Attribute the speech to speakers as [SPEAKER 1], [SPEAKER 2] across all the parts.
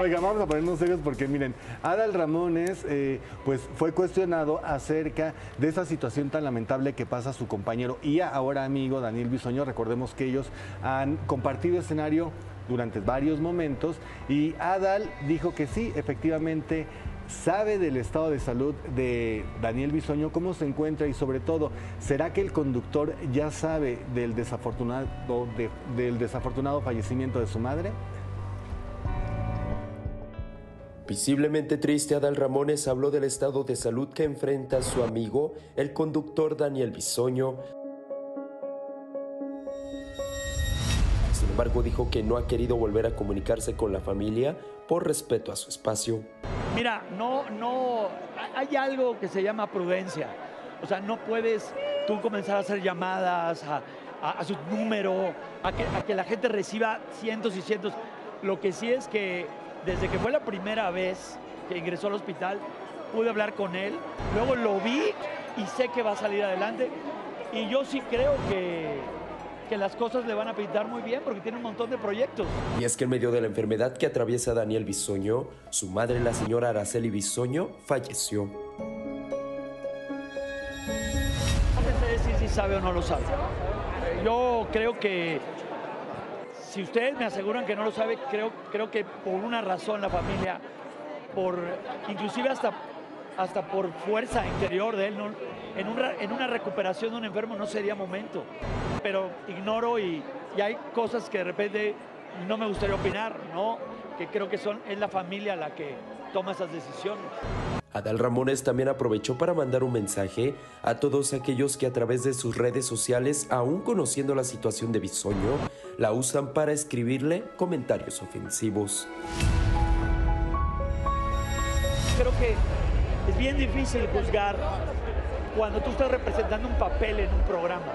[SPEAKER 1] Oiga, vamos a ponernos serios porque miren, Adal Ramones eh, pues fue cuestionado acerca de esa situación tan lamentable que pasa su compañero y ahora amigo Daniel Bisoño. Recordemos que ellos han compartido escenario durante varios momentos y Adal dijo que sí, efectivamente sabe del estado de salud de Daniel Bisoño, cómo se encuentra y sobre todo, ¿será que el conductor ya sabe del desafortunado, del desafortunado fallecimiento de su madre?
[SPEAKER 2] Visiblemente triste, Adal Ramones habló del estado de salud que enfrenta su amigo, el conductor Daniel Bisoño, Sin embargo, dijo que no ha querido volver a comunicarse con la familia por respeto a su espacio.
[SPEAKER 3] Mira, no, no, hay algo que se llama prudencia. O sea, no puedes tú comenzar a hacer llamadas a, su número, a que, a que la gente reciba cientos y cientos. Lo que sí es que desde que fue la primera vez que ingresó al hospital, pude hablar con él, luego lo vi y sé que va a salir adelante. Y yo sí creo que, que las cosas le van a pintar muy bien porque tiene un montón de proyectos.
[SPEAKER 2] Y es que en medio de la enfermedad que atraviesa Daniel Bisoño, su madre, la señora Araceli Bisoño, falleció.
[SPEAKER 3] No sé decir si sabe o no lo sabe. Yo creo que si ustedes me aseguran que no lo sabe, creo, creo que por una razón la familia, por inclusive hasta, hasta por fuerza interior de él, en, en una recuperación de un enfermo no sería momento pero ignoro y, hay cosas que de repente no me gustaría opinar, ¿no? Que creo que son, es la familia la que toma esas decisiones.
[SPEAKER 2] Adal Ramones también aprovechó para mandar un mensaje a todos aquellos que a través de sus redes sociales, aún conociendo la situación de Bisoño, la usan para escribirle comentarios ofensivos.
[SPEAKER 3] Creo que es bien difícil juzgar cuando tú estás representando un papel en un programa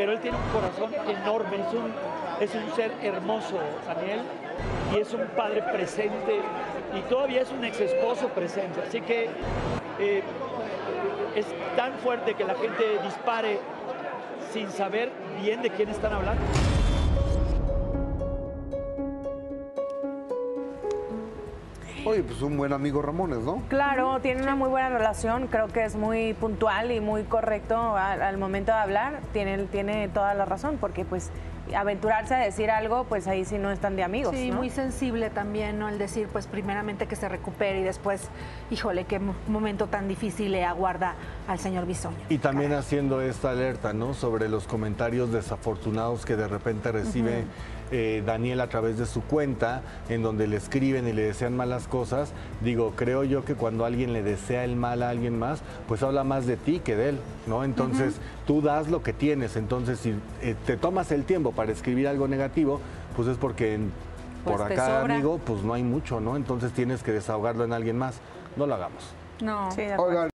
[SPEAKER 3] pero él tiene un corazón enorme, es un, es un ser hermoso, Daniel, y es un padre presente y todavía es un ex esposo presente. Así que eh, es tan fuerte que la gente dispare sin saber bien de quién están hablando.
[SPEAKER 4] Oye, pues un buen amigo Ramones, ¿no?
[SPEAKER 5] Claro, tiene una muy buena relación, creo que es muy puntual y muy correcto al, momento de hablar, tiene, tiene toda la razón, porque pues aventurarse a decir algo, pues ahí sí no están de amigos.
[SPEAKER 6] Sí, muy sensible también, ¿no? El decir, pues primeramente que se recupere y después, híjole, qué momento tan difícil le aguarda al señor Bisoño.
[SPEAKER 1] Y también haciendo esta alerta, ¿no? Sobre los comentarios desafortunados que de repente recibe. Eh, Daniel a través de su cuenta, en donde le escriben y le desean malas cosas, digo, creo yo que cuando alguien le desea el mal a alguien más, pues habla más de ti que de él, ¿no? Entonces, tú das lo que tienes, entonces si eh, te tomas el tiempo para escribir algo negativo, pues es porque pues por acá, amigo, pues no hay mucho, ¿no? Entonces tienes que desahogarlo en alguien más. No lo hagamos.
[SPEAKER 6] No.